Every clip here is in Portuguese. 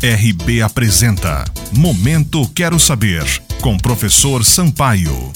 RB apresenta Momento Quero Saber, com professor Sampaio.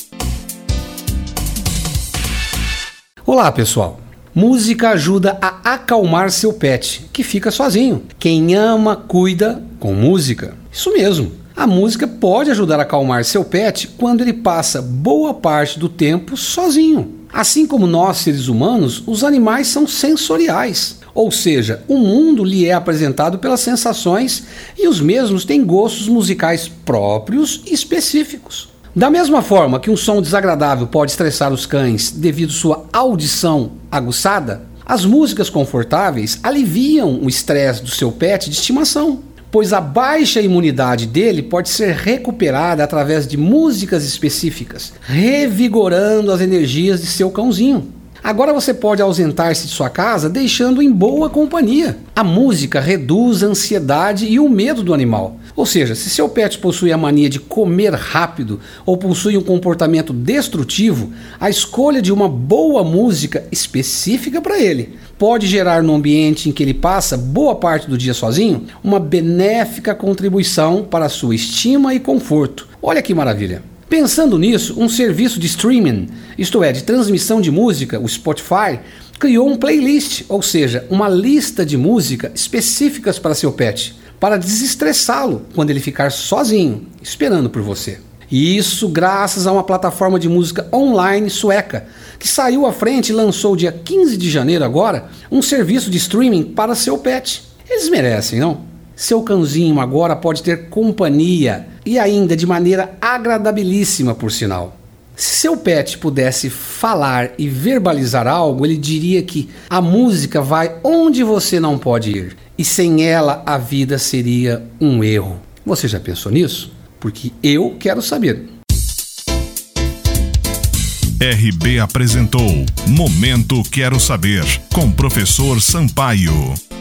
Olá, pessoal. Música ajuda a acalmar seu pet, que fica sozinho. Quem ama, cuida com música. Isso mesmo. A música pode ajudar a acalmar seu pet quando ele passa boa parte do tempo sozinho. Assim como nós, seres humanos, os animais são sensoriais. Ou seja, o mundo lhe é apresentado pelas sensações e os mesmos têm gostos musicais próprios e específicos. Da mesma forma que um som desagradável pode estressar os cães devido sua audição aguçada, as músicas confortáveis aliviam o estresse do seu pet de estimação, pois a baixa imunidade dele pode ser recuperada através de músicas específicas, revigorando as energias de seu cãozinho. Agora você pode ausentar-se de sua casa deixando em boa companhia. A música reduz a ansiedade e o medo do animal. Ou seja, se seu pet possui a mania de comer rápido ou possui um comportamento destrutivo, a escolha de uma boa música específica para ele pode gerar no ambiente em que ele passa boa parte do dia sozinho uma benéfica contribuição para sua estima e conforto. Olha que maravilha! Pensando nisso, um serviço de streaming, isto é, de transmissão de música, o Spotify, criou um playlist, ou seja, uma lista de música específicas para seu pet, para desestressá-lo quando ele ficar sozinho, esperando por você. E isso graças a uma plataforma de música online sueca, que saiu à frente e lançou dia 15 de janeiro agora um serviço de streaming para seu pet. Eles merecem, não? Seu cãozinho agora pode ter companhia e ainda de maneira agradabilíssima, por sinal. Se seu pet pudesse falar e verbalizar algo, ele diria que a música vai onde você não pode ir e sem ela a vida seria um erro. Você já pensou nisso? Porque eu quero saber. RB apresentou Momento Quero Saber com professor Sampaio.